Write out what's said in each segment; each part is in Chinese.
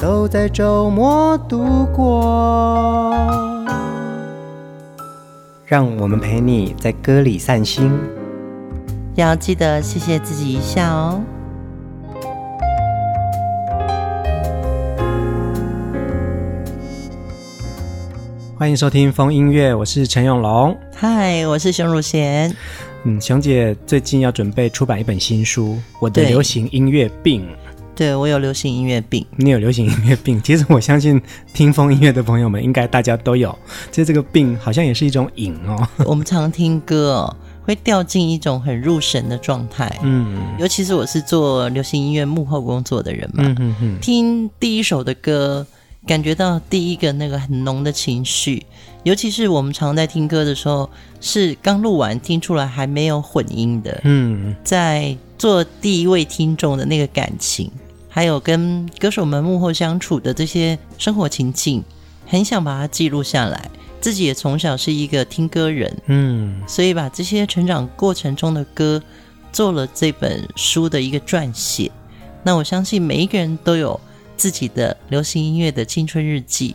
都在周末度过，让我们陪你在歌里散心，要记得谢谢自己一下哦。欢迎收听风音乐，我是陈永龙。嗨，我是熊汝贤。嗯，熊姐最近要准备出版一本新书《我的流行音乐病》。对，我有流行音乐病，你有流行音乐病。其实我相信听风音乐的朋友们，应该大家都有。其实这个病好像也是一种瘾哦。我们常听歌哦，会掉进一种很入神的状态。嗯，尤其是我是做流行音乐幕后工作的人嘛。听第一首的歌，感觉到第一个那个很浓的情绪。尤其是我们常在听歌的时候，是刚录完听出来还没有混音的。嗯，在做第一位听众的那个感情。还有跟歌手们幕后相处的这些生活情境，很想把它记录下来。自己也从小是一个听歌人，嗯，所以把这些成长过程中的歌做了这本书的一个撰写。那我相信每一个人都有自己的流行音乐的青春日记。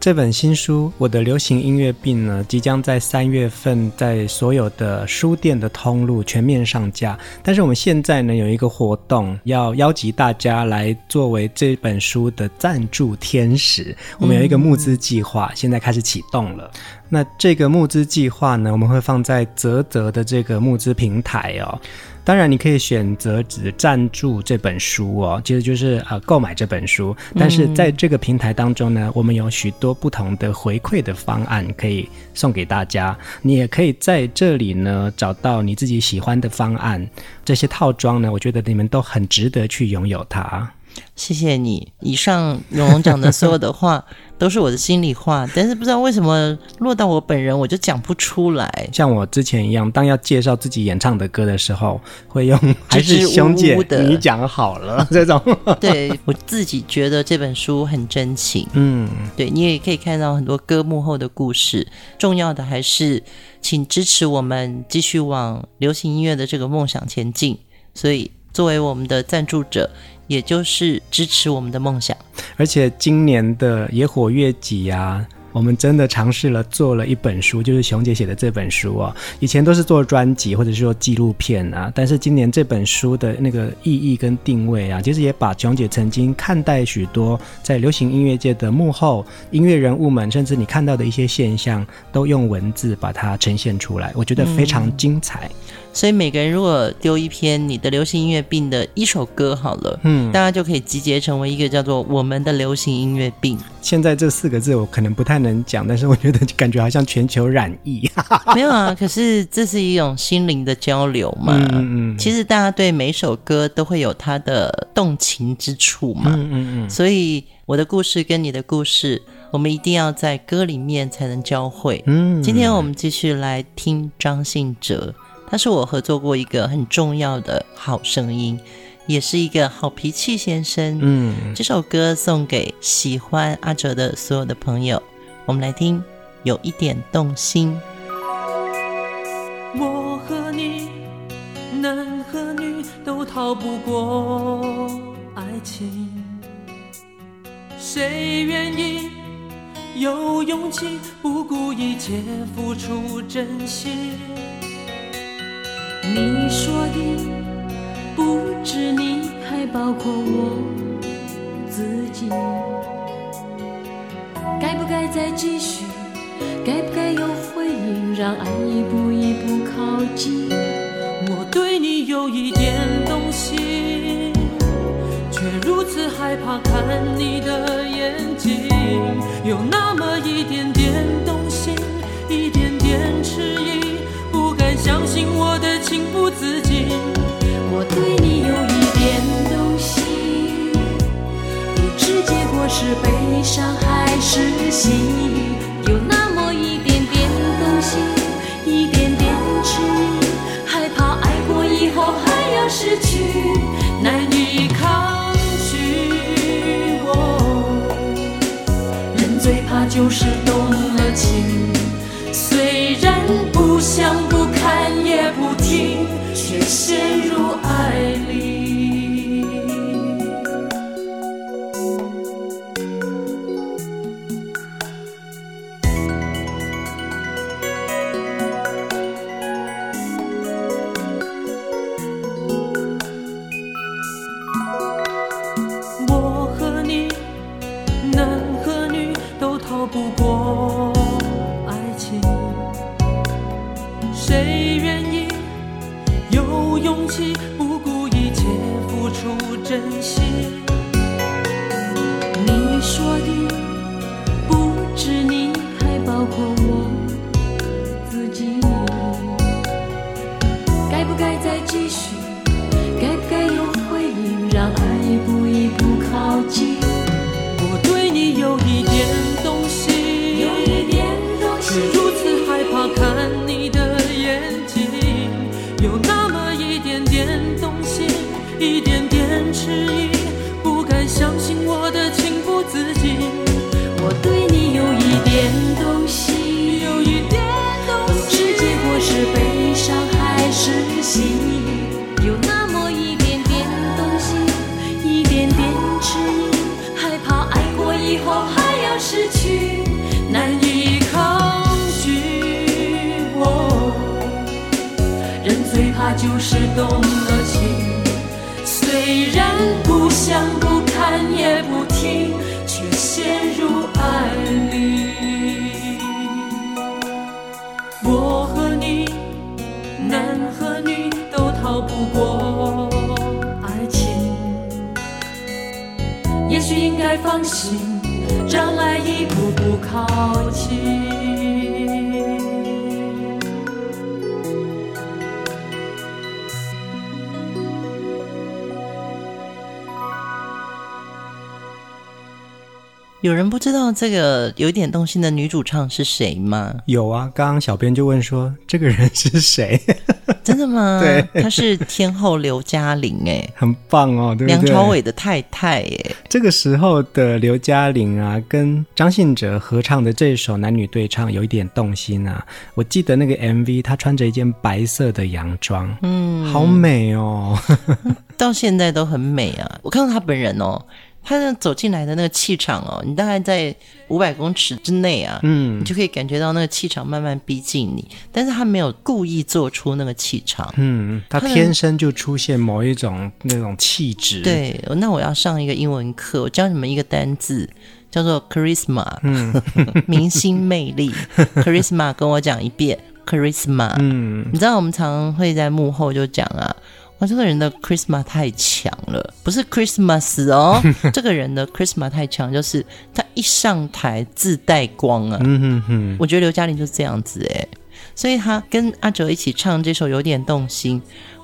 这本新书《我的流行音乐病》呢，即将在三月份在所有的书店的通路全面上架。但是我们现在呢有一个活动，要邀集大家来作为这本书的赞助天使。我们有一个募资计划，现在开始启动了。那这个募资计划呢，我们会放在泽泽的这个募资平台哦。当然，你可以选择只赞助这本书哦，其实就是呃购买这本书。但是在这个平台当中呢，我们有许多不同的回馈的方案可以送给大家。你也可以在这里呢找到你自己喜欢的方案。这些套装呢，我觉得你们都很值得去拥有它。谢谢你，以上永龙讲的所有的话 都是我的心里话，但是不知道为什么落到我本人我就讲不出来。像我之前一样，当要介绍自己演唱的歌的时候，会用 还是熊姐你讲好了 这种。对，我自己觉得这本书很真情，嗯，对，你也可以看到很多歌幕后的故事。重要的还是请支持我们继续往流行音乐的这个梦想前进。所以作为我们的赞助者。也就是支持我们的梦想，而且今年的野火月祭啊，我们真的尝试了做了一本书，就是熊姐写的这本书啊。以前都是做专辑或者是说纪录片啊，但是今年这本书的那个意义跟定位啊，其实也把熊姐曾经看待许多在流行音乐界的幕后音乐人物们，甚至你看到的一些现象，都用文字把它呈现出来，我觉得非常精彩。嗯所以每个人如果丢一篇你的流行音乐病的一首歌好了，嗯，大家就可以集结成为一个叫做“我们的流行音乐病”。现在这四个字我可能不太能讲，但是我觉得感觉好像全球染疫。没有啊，可是这是一种心灵的交流嘛。嗯嗯。其实大家对每首歌都会有它的动情之处嘛。嗯嗯嗯。所以我的故事跟你的故事，我们一定要在歌里面才能交汇。嗯。今天我们继续来听张信哲。他是我合作过一个很重要的好声音，也是一个好脾气先生。嗯，这首歌送给喜欢阿哲的所有的朋友。我们来听，有一点动心。我和你，男和女都逃不过爱情，谁愿意有勇气不顾一切付出真心？你说的不止你，还包括我自己。该不该再继续？该不该有回应？让爱一步一步靠近。我对你有一点动心，却如此害怕看你的眼睛，有那么一点点动心，一点点迟疑。不敢相信我的，我对你有一点动心，不知结果是悲伤还是喜，有那么一点点动心，一点点痴意，害怕爱过以后还要失去，难以抗拒。我，人最怕就是动了情，虽然不想以后还要失去，难以抗拒。人最怕就是动了情，虽然不想不看也不听，却陷入爱里。我和你，男和女，都逃不过爱情。也许应该放心，让爱一步步靠近。有人不知道这个有一点动心的女主唱是谁吗？有啊，刚刚小编就问说这个人是谁？真的吗？对，她是天后刘嘉玲，哎，很棒哦，对不对？梁朝伟的太太，哎，这个时候的刘嘉玲啊，跟张信哲合唱的这首男女对唱有一点动心啊。我记得那个 MV，她穿着一件白色的洋装，嗯，好美哦，到现在都很美啊。我看到她本人哦。他那走进来的那个气场哦，你大概在五百公尺之内啊，嗯，你就可以感觉到那个气场慢慢逼近你。但是他没有故意做出那个气场，嗯，他天生就出现某一种那种气质。对，那我要上一个英文课，我教你们一个单字，叫做 charisma，嗯，明星魅力。charisma，跟我讲一遍，charisma。嗯，你知道我们常常会在幕后就讲啊。我这个人的 charisma 太强了，不是 Christmas 哦，这个人的 charisma 太强，就是他一上台自带光啊。嗯哼哼，我觉得刘嘉玲就是这样子诶，所以他跟阿哲一起唱这首有点动心，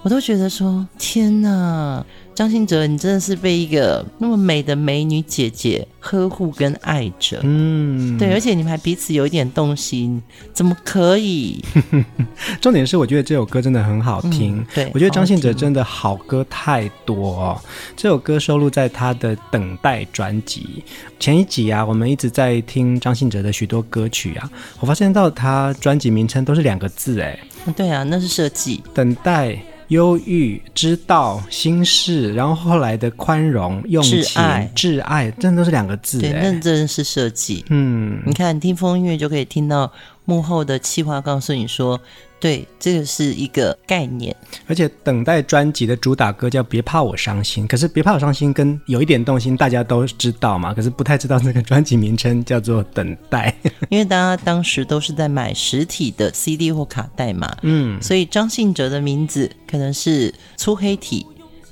我都觉得说天哪。张信哲，你真的是被一个那么美的美女姐姐呵护跟爱着，嗯，对，而且你们还彼此有一点动心，怎么可以？重点是，我觉得这首歌真的很好听。嗯、对，我觉得张信哲真的好歌太多哦。这首歌收录在他的《等待》专辑前一集啊，我们一直在听张信哲的许多歌曲啊，我发现到他专辑名称都是两个字，哎，对啊，那是设计。等待。忧郁、知道、心事，然后后来的宽容、用情、挚爱，挚爱，真的都是两个字。对，那真的是设计。嗯，你看，听风音乐就可以听到幕后的企划告诉你说。对，这个是一个概念，而且等待专辑的主打歌叫《别怕我伤心》，可是《别怕我伤心》跟有一点动心，大家都知道嘛，可是不太知道那个专辑名称叫做《等待》，因为大家当时都是在买实体的 CD 或卡带嘛，嗯，所以张信哲的名字可能是粗黑体。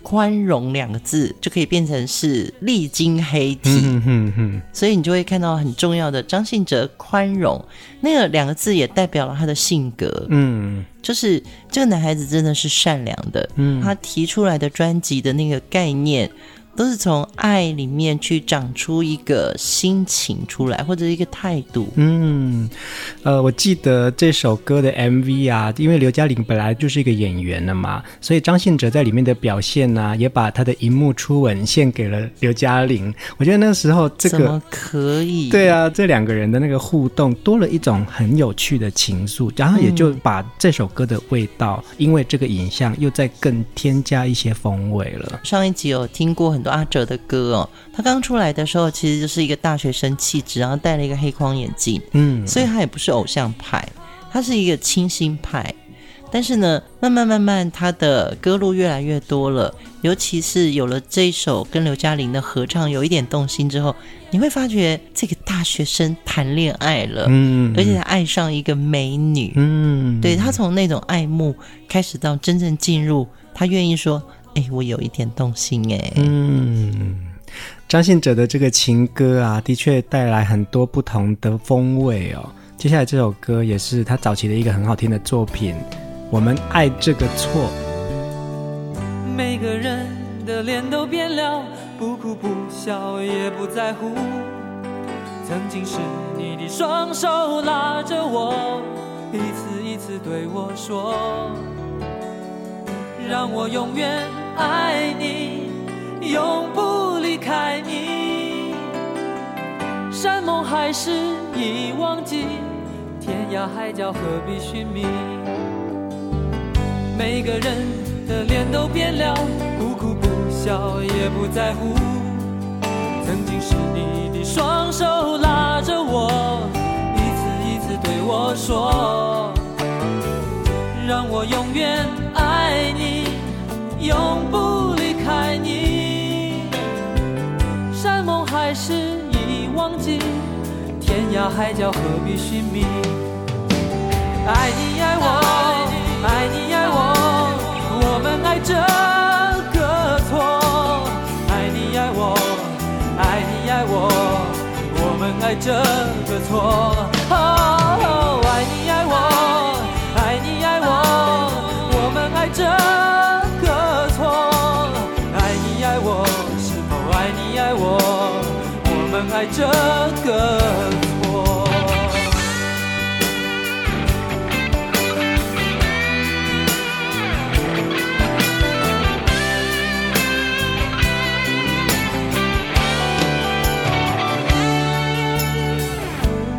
宽容两个字就可以变成是历经黑体，所以你就会看到很重要的张信哲宽容。那个两个字也代表了他的性格，嗯，就是这个男孩子真的是善良的，嗯，他提出来的专辑的那个概念都是从爱里面去长出一个心情出来，或者一个态度。嗯，呃，我记得这首歌的 MV 啊，因为刘嘉玲本来就是一个演员了嘛，所以张信哲在里面的表现呢、啊，也把他的荧幕初吻献给了刘嘉玲。我觉得那个时候这个怎么可以？对啊，这两个人的那个互动多了一种很有趣的情愫，然后也就把这首歌的味道，嗯、因为这个影像又再更添加一些风味了。上一集有听过很。阿哲的歌哦，他刚出来的时候其实就是一个大学生气质，然后戴了一个黑框眼镜，嗯，所以他也不是偶像派，他是一个清新派。但是呢，慢慢慢慢，他的歌路越来越多了，尤其是有了这一首跟刘嘉玲的合唱，有一点动心之后，你会发觉这个大学生谈恋爱了，嗯，而且他爱上一个美女，嗯，对，他从那种爱慕开始到真正进入，他愿意说。哎，我有一点动心哎。嗯，张信哲的这个情歌啊，的确带来很多不同的风味哦。接下来这首歌也是他早期的一个很好听的作品，《我们爱这个错》。每个人的脸都变了，不哭不笑也不在乎。曾经是你的双手拉着我，一次一次对我说，让我永远。爱你，永不离开你。山盟海誓已忘记，天涯海角何必寻觅？每个人的脸都变了，不哭不笑也不在乎。曾经是你的双手拉着我，一次一次对我说，让我永远爱你。永不离开你，山盟海誓已忘记，天涯海角何必寻觅？爱你爱我，爱你爱我，我们爱这个错。爱你爱我，爱你爱我，我们爱这个错。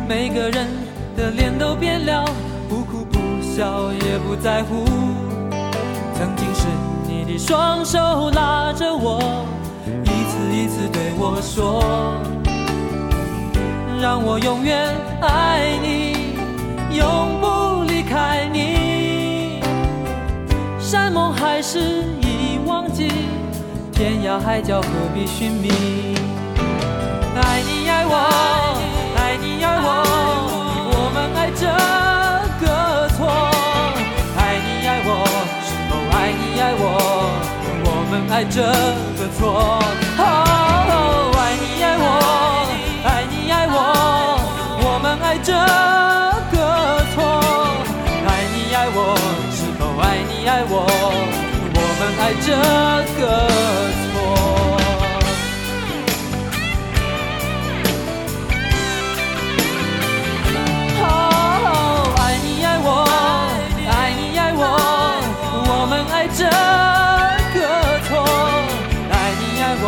每个人的脸都变了，不哭不笑也不在乎。曾经是你的双手拉着我，一次一次对我说。让我永远爱你，永不离开你。山盟海誓已忘记，天涯海角何必寻觅？爱你爱我，爱你爱我，我们爱这个错。爱你爱我，是否爱你爱我，我们爱这个错。爱这个错，爱你爱我，是否爱你爱我？我们爱这个错。哦，爱你爱我，爱你爱我，我们爱这个错。爱你爱我，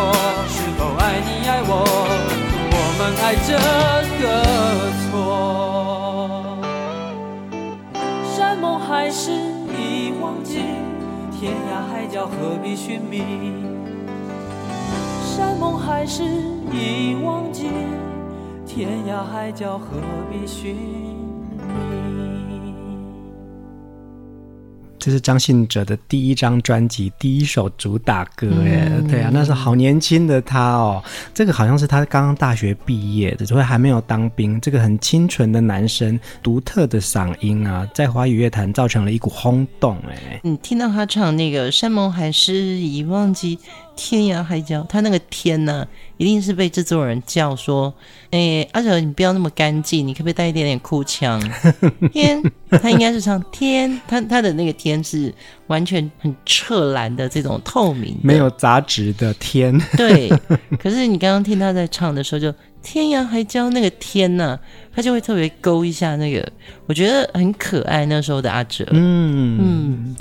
是否爱你爱我？我们爱这个还是已忘记，天涯海角何必寻觅？山盟海誓已忘记，天涯海角何必寻这是张信哲的第一张专辑第一首主打歌，耶、嗯，对啊，那是好年轻的他哦，这个好像是他刚刚大学毕业的，所以还没有当兵。这个很清纯的男生，独特的嗓音啊，在华语乐坛造成了一股轰动，哎，你听到他唱那个《山盟海誓已忘记》。天涯海角，他那个天呢、啊，一定是被制作人叫说：“哎、欸，阿哲，你不要那么干净，你可不可以带一点点哭腔？” 天，他应该是唱天，他他的那个天是完全很澈蓝的这种透明，没有杂质的天。对，可是你刚刚听他在唱的时候，就天涯海角那个天呢、啊，他就会特别勾一下那个，我觉得很可爱。那时候的阿哲，嗯嗯。嗯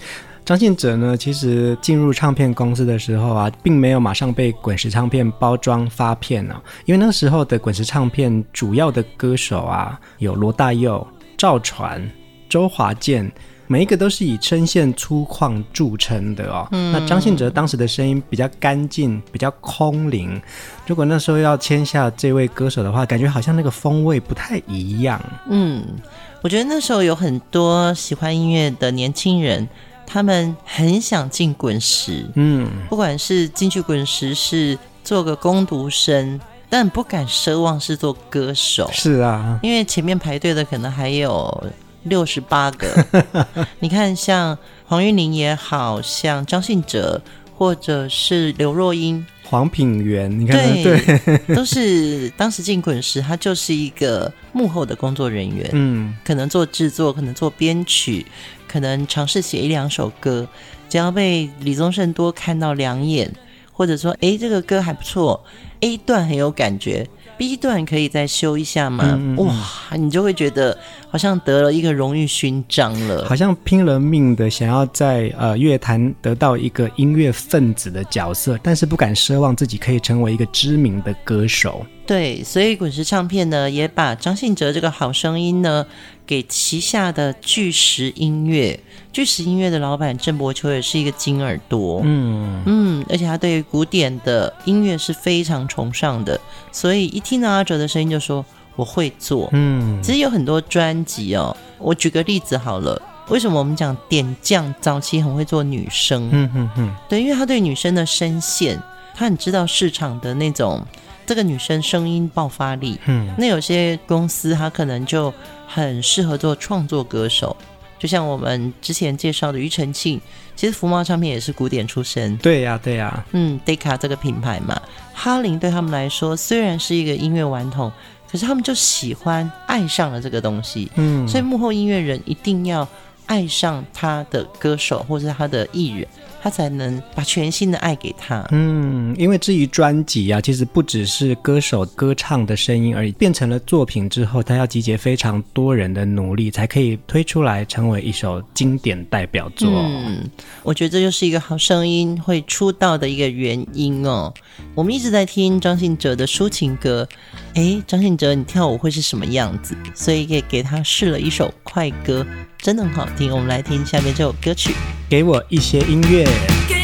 张信哲呢，其实进入唱片公司的时候啊，并没有马上被滚石唱片包装发片呢、啊，因为那时候的滚石唱片主要的歌手啊，有罗大佑、赵传、周华健，每一个都是以声线粗犷著称的哦。嗯、那张信哲当时的声音比较干净，比较空灵，如果那时候要签下这位歌手的话，感觉好像那个风味不太一样。嗯，我觉得那时候有很多喜欢音乐的年轻人。他们很想进滚石，嗯，不管是进去滚石是做个工读生，但不敢奢望是做歌手。是啊，因为前面排队的可能还有六十八个。你看，像黄韵玲也好，像张信哲，或者是刘若英。黄品源，你看，对，对 都是当时进滚石，他就是一个幕后的工作人员，嗯，可能做制作，可能做编曲，可能尝试写一两首歌，只要被李宗盛多看到两眼，或者说，哎，这个歌还不错，A 段很有感觉。B 段可以再修一下吗？嗯嗯嗯，哇，你就会觉得好像得了一个荣誉勋章了，好像拼了命的想要在呃乐坛得到一个音乐分子的角色，但是不敢奢望自己可以成为一个知名的歌手。对，所以滚石唱片呢，也把张信哲这个好声音呢，给旗下的巨石音乐。巨石音乐的老板郑伯秋也是一个金耳朵，嗯嗯，而且他对于古典的音乐是非常崇尚的，所以一听到阿哲的声音就说我会做。嗯，其实有很多专辑哦，我举个例子好了，为什么我们讲点将早期很会做女生？嗯嗯嗯，对，因为他对女生的声线，他很知道市场的那种。这个女生声音爆发力，嗯，那有些公司她可能就很适合做创作歌手，就像我们之前介绍的庾澄庆，其实福茂唱片也是古典出身，对呀、啊，对呀、啊，嗯，Decca 这个品牌嘛，哈林对他们来说虽然是一个音乐顽童，可是他们就喜欢爱上了这个东西，嗯，所以幕后音乐人一定要爱上他的歌手或者他的艺人。他才能把全新的爱给他。嗯，因为至于专辑啊，其实不只是歌手歌唱的声音而已，变成了作品之后，他要集结非常多人的努力，才可以推出来成为一首经典代表作。嗯，我觉得这就是一个好声音会出道的一个原因哦。我们一直在听张信哲的抒情歌，诶，张信哲你跳舞会是什么样子？所以给给他试了一首快歌，真的很好听。我们来听下面这首歌曲。给我一些音乐。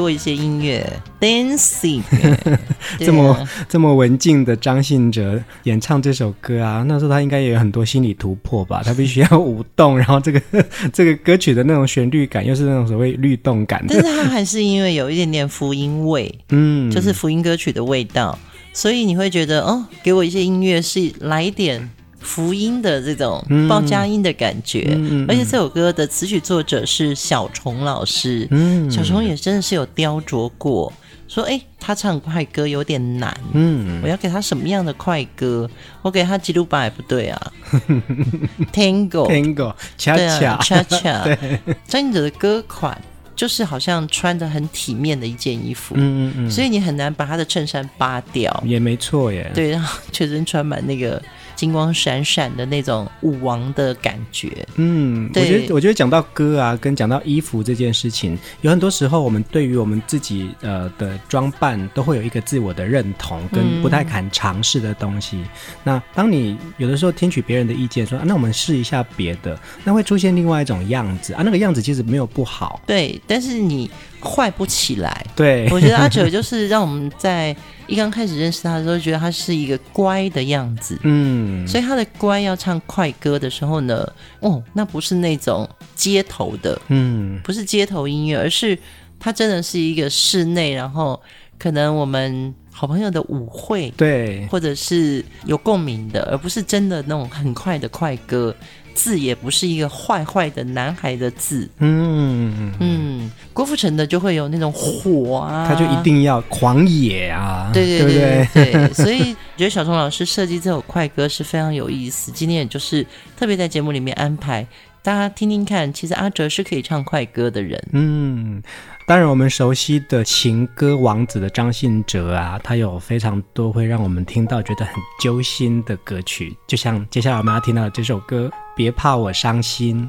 我一些音乐，dancing，这么这么文静的张信哲演唱这首歌啊，那时候他应该也有很多心理突破吧？他必须要舞动，然后这个 这个歌曲的那种旋律感又是那种所谓律动感，但是他还是因为有一点点福音味，嗯，就是福音歌曲的味道，所以你会觉得哦，给我一些音乐是来一点。福音的这种报佳音的感觉，嗯、而且这首歌的词曲作者是小虫老师，嗯、小虫也真的是有雕琢过，说哎，他唱快歌有点难，嗯，我要给他什么样的快歌？我给他吉鲁巴也不对啊，Tango，Tango，恰恰，恰恰，对，张信哲的歌款就是好像穿得很体面的一件衣服，嗯嗯嗯，所以你很难把他的衬衫扒掉，也没错耶，对，然后全身穿满那个。金光闪闪的那种舞王的感觉，嗯，我觉得，我觉得讲到歌啊，跟讲到衣服这件事情，有很多时候我们对于我们自己呃的装扮都会有一个自我的认同，跟不太敢尝试的东西。嗯、那当你有的时候听取别人的意见说，说、啊、那我们试一下别的，那会出现另外一种样子啊，那个样子其实没有不好，对，但是你。坏不起来，对，我觉得阿九就是让我们在一刚开始认识他的时候，觉得他是一个乖的样子，嗯，所以他的乖要唱快歌的时候呢，哦，那不是那种街头的，嗯，不是街头音乐，而是他真的是一个室内，然后可能我们好朋友的舞会，对，或者是有共鸣的，而不是真的那种很快的快歌。字也不是一个坏坏的男孩的字，嗯嗯，郭富城的就会有那种火啊，他就一定要狂野啊，对？对对对，所以觉得小虫老师设计这首快歌是非常有意思。今天也就是特别在节目里面安排大家听听看，其实阿哲是可以唱快歌的人，嗯。当然，我们熟悉的情歌王子的张信哲啊，他有非常多会让我们听到觉得很揪心的歌曲，就像接下来我们要听到的这首歌《别怕我伤心》。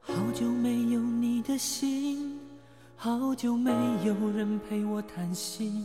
好久没有你的心，好久没有人陪我谈心，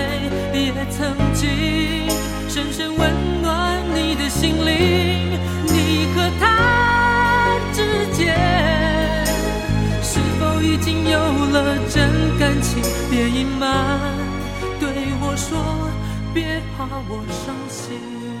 曾经深深温暖你的心灵，你和他之间是否已经有了真感情？别隐瞒，对我说，别怕我伤心。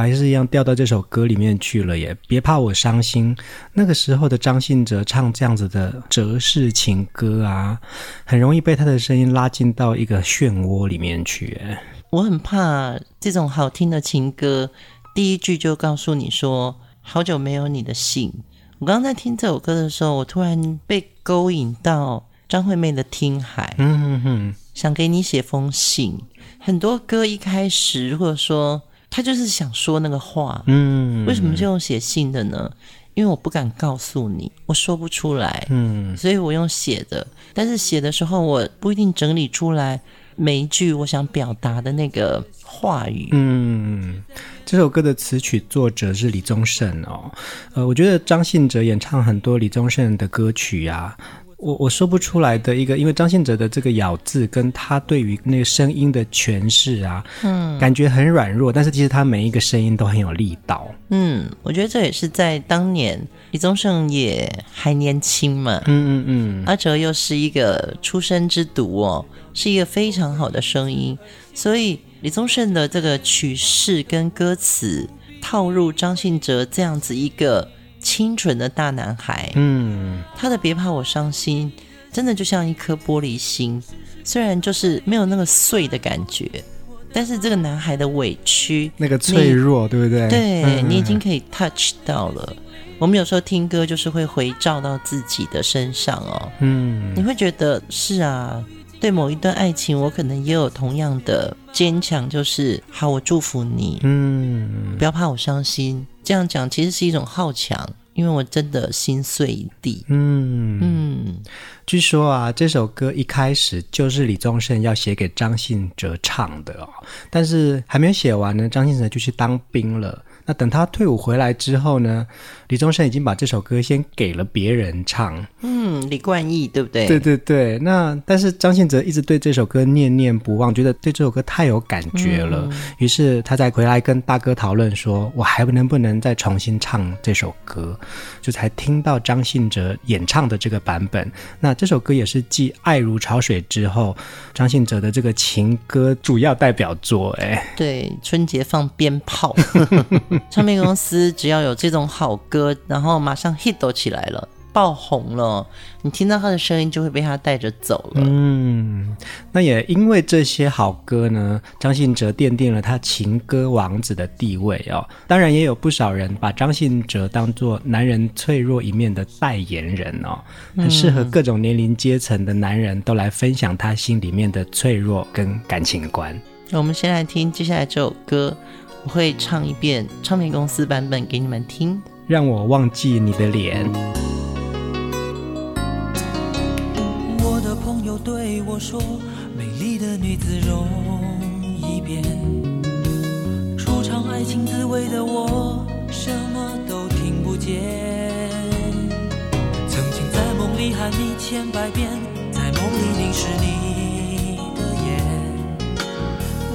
还是一样掉到这首歌里面去了耶，别怕我伤心。那个时候的张信哲唱这样子的哲式情歌啊，很容易被他的声音拉进到一个漩涡里面去。我很怕这种好听的情歌，第一句就告诉你说好久没有你的信。我刚刚在听这首歌的时候，我突然被勾引到张惠妹的《听海》，嗯哼哼，想给你写封信。很多歌一开始，或者说。他就是想说那个话，嗯，为什么就用写信的呢？因为我不敢告诉你，我说不出来，嗯，所以我用写的。但是写的时候，我不一定整理出来每一句我想表达的那个话语。嗯，这首歌的词曲作者是李宗盛哦。呃，我觉得张信哲演唱很多李宗盛的歌曲啊。我我说不出来的一个，因为张信哲的这个咬字跟他对于那个声音的诠释啊，嗯，感觉很软弱，但是其实他每一个声音都很有力道。嗯，我觉得这也是在当年李宗盛也还年轻嘛，嗯嗯嗯，阿哲又是一个出生之犊哦，是一个非常好的声音，所以李宗盛的这个曲式跟歌词套入张信哲这样子一个。清纯的大男孩，嗯，他的别怕我伤心，真的就像一颗玻璃心，虽然就是没有那个碎的感觉，但是这个男孩的委屈，那个脆弱，对不对？对、嗯、你已经可以 touch 到了。我们有时候听歌就是会回照到自己的身上哦，嗯，你会觉得是啊，对某一段爱情，我可能也有同样的坚强，就是好，我祝福你，嗯，不要怕我伤心。这样讲其实是一种好强，因为我真的心碎一地。嗯嗯，据说啊，这首歌一开始就是李宗盛要写给张信哲唱的哦，但是还没有写完呢，张信哲就去当兵了。那等他退伍回来之后呢，李宗盛已经把这首歌先给了别人唱。嗯，李冠毅对不对？对对对。那但是张信哲一直对这首歌念念不忘，觉得对这首歌太有感觉了。嗯、于是他再回来跟大哥讨论说：“我还能不能再重新唱这首歌？”就才听到张信哲演唱的这个版本。那这首歌也是继《爱如潮水》之后，张信哲的这个情歌主要代表作。哎，对，春节放鞭炮。唱片公司只要有这种好歌，然后马上 hit 起来了，爆红了，你听到他的声音就会被他带着走了。嗯，那也因为这些好歌呢，张信哲奠定了他情歌王子的地位哦。当然也有不少人把张信哲当做男人脆弱一面的代言人哦，很适合各种年龄阶层的男人都来分享他心里面的脆弱跟感情观。那我们先来听接下来这首歌。我会唱一遍唱片公司版本给你们听。让我忘记你的脸。友对我说，美丽的女子容易变。初尝爱情滋味的我，什么都听不见。曾经在梦里喊你千百遍，在梦里凝视你的眼，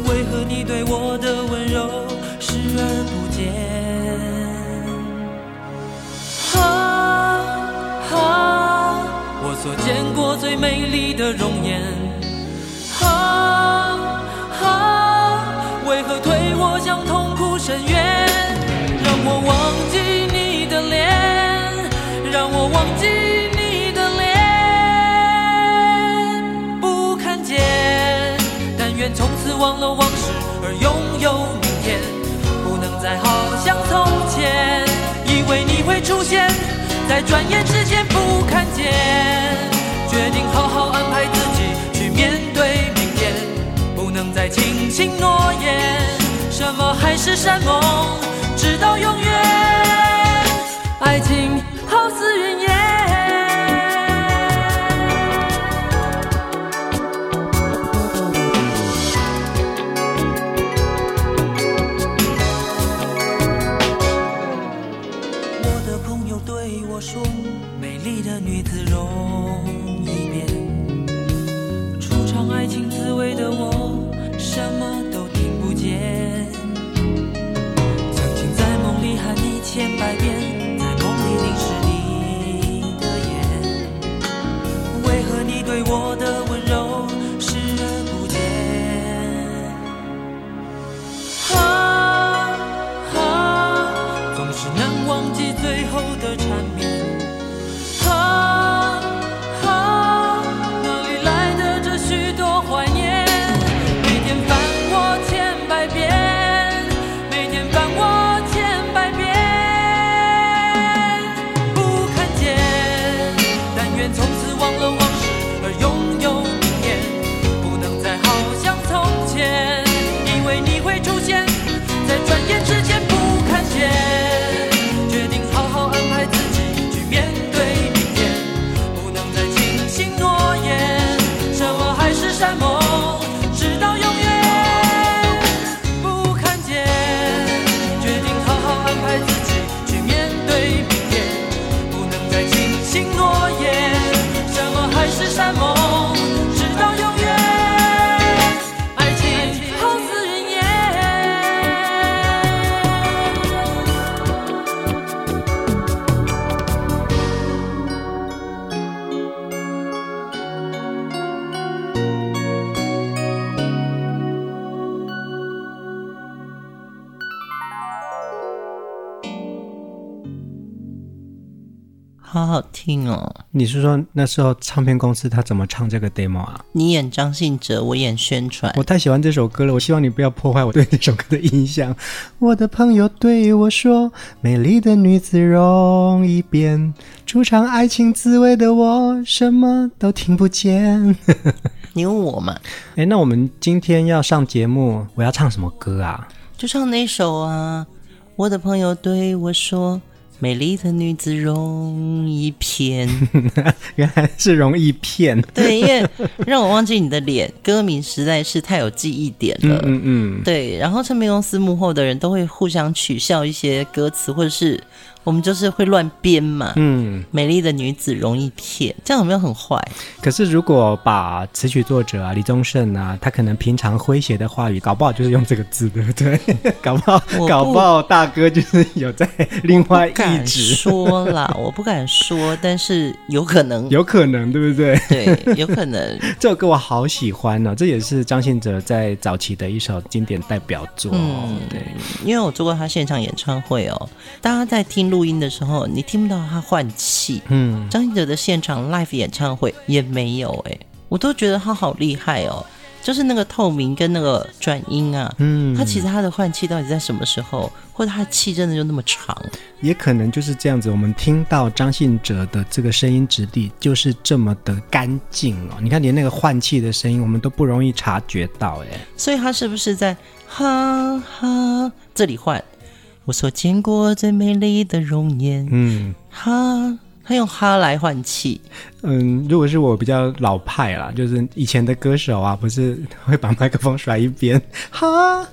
为何你对我的温柔视而不见？所见过最美丽的容颜。啊啊，为何推我向痛苦深渊？让我忘记你的脸，让我忘记你的脸，不看见。但愿。从此忘了往事，而拥有明天，不能再好像从前。以为你会出现在转眼之间，不看见。决定好好安排自己去面对明天，不能再轻轻诺言。什么海誓山盟，直到永远。爱情好似云千百遍好好听哦！你是说那时候唱片公司他怎么唱这个 demo 啊？你演张信哲，我演宣传。我太喜欢这首歌了，我希望你不要破坏我对这首歌的印象。我的朋友对我说：“美丽的女子容易变，初尝爱情滋味的我什么都听不见。”你问我嘛？哎，那我们今天要上节目，我要唱什么歌啊？就唱那首啊！我的朋友对我说。美丽的女子容易骗，原来是容易骗。对，因为让我忘记你的脸，歌名实在是太有记忆点了。嗯嗯，嗯。对，然后唱片公司幕后的人都会互相取笑一些歌词，或者是。我们就是会乱编嘛，嗯，美丽的女子容易骗，这样有没有很坏？可是如果把词曲作者啊李宗盛啊，他可能平常诙谐的话语，搞不好就是用这个字，对不对？搞不好，不搞不好大哥就是有在另外一直说啦，我不敢说，但是有可能，有可能，对不对？对，有可能。这首歌我好喜欢哦，这也是张信哲在早期的一首经典代表作。嗯，对，因为我做过他现场演唱会哦，大家在听。录音的时候，你听不到他换气。嗯，张信哲的现场 live 演唱会也没有哎、欸，我都觉得他好厉害哦。就是那个透明跟那个转音啊，嗯，他其实他的换气到底在什么时候，或者他的气真的就那么长？也可能就是这样子。我们听到张信哲的这个声音质地就是这么的干净哦。你看，连那个换气的声音，我们都不容易察觉到哎。所以他是不是在哈哈这里换？我所见过最美丽的容颜，嗯，哈，他用哈来换气，嗯，如果是我比较老派啦，就是以前的歌手啊，不是会把麦克风甩一边，哈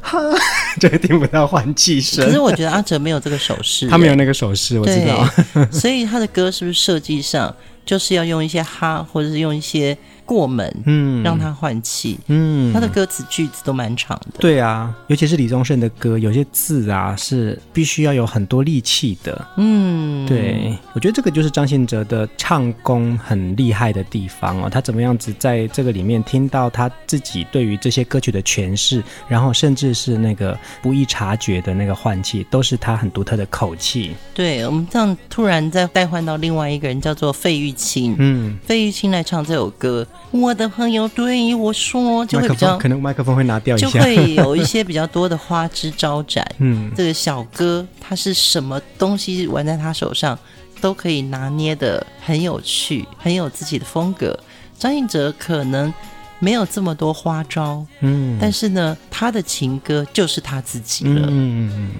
哈，就会听不到换气声。可是我觉得阿哲没有这个手势，他没有那个手势，我知道，所以他的歌是不是设计上？就是要用一些哈，或者是用一些。过门，嗯，让他换气，嗯，他的歌词句子都蛮长的，对啊，尤其是李宗盛的歌，有些字啊是必须要有很多力气的，嗯，对，我觉得这个就是张信哲的唱功很厉害的地方哦，他怎么样子在这个里面听到他自己对于这些歌曲的诠释，然后甚至是那个不易察觉的那个换气，都是他很独特的口气。对，我们这样突然再代换到另外一个人，叫做费玉清，嗯，费玉清来唱这首歌。我的朋友对我说，就会比较可能麦克风会拿掉一下，就会有一些比较多的花枝招展。嗯，这个小哥他是什么东西玩在他手上，都可以拿捏的很有趣，很有自己的风格。张信哲可能没有这么多花招，嗯，但是呢，他的情歌就是他自己了。嗯嗯嗯。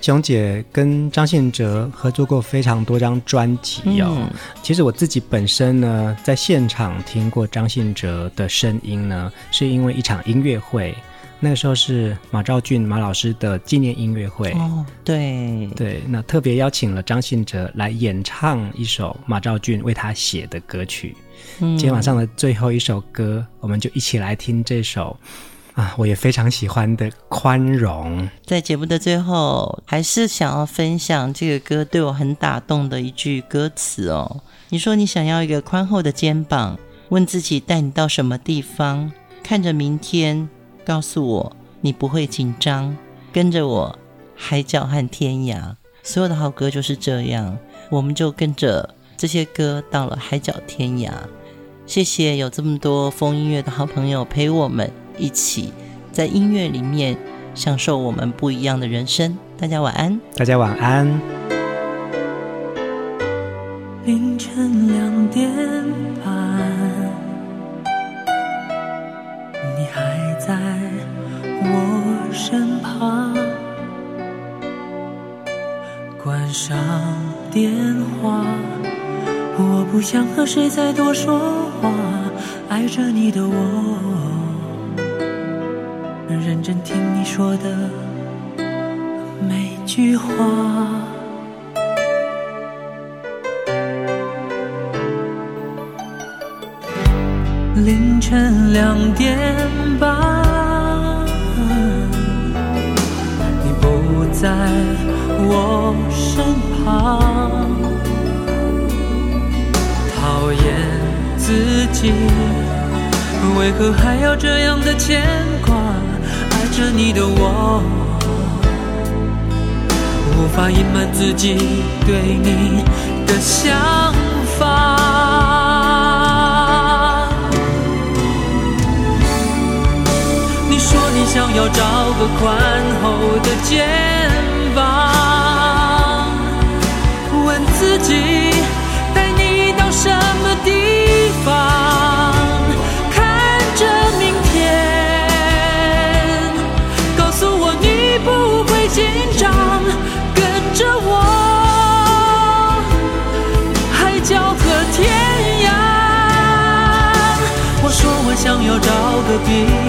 熊姐跟张信哲合作过非常多张专辑哦。嗯、其实我自己本身呢，在现场听过张信哲的声音呢，是因为一场音乐会。那个时候是马兆俊马老师的纪念音乐会。哦，对对，那特别邀请了张信哲来演唱一首马兆俊为他写的歌曲。嗯、今天晚上的最后一首歌，我们就一起来听这首。啊，我也非常喜欢的宽容。在节目的最后，还是想要分享这个歌对我很打动的一句歌词哦。你说你想要一个宽厚的肩膀，问自己带你到什么地方，看着明天，告诉我你不会紧张，跟着我海角和天涯。所有的好歌就是这样，我们就跟着这些歌到了海角天涯。谢谢有这么多风音乐的好朋友陪我们。一起在音乐里面享受我们不一样的人生。大家晚安。大家晚安。凌晨两点半，你还在我身旁，关上电话，我不想和谁再多说话，爱着你的我。认真听你说的每句话。凌晨两点半，你不在我身旁，讨厌自己，为何还要这样的牵挂？着你的我，无法隐瞒自己对你的想法。你说你想要找个宽厚的肩膀，问自己何必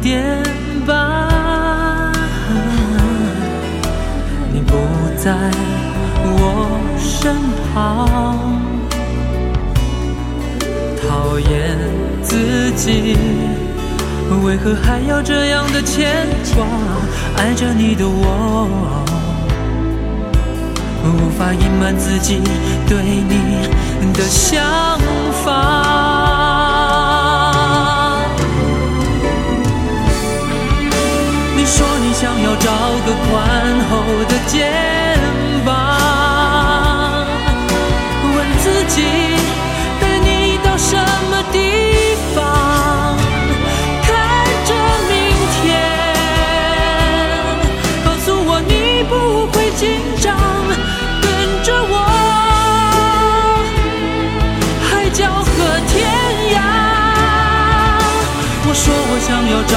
点半，你不在我身旁，讨厌自己为何还要这样的牵挂？爱着你的我，无法隐瞒自己对你的想法。想要找个宽厚的肩膀问自己带你到什么地方看着明天告诉我你不会紧张跟着我海角和天涯。我说我想要找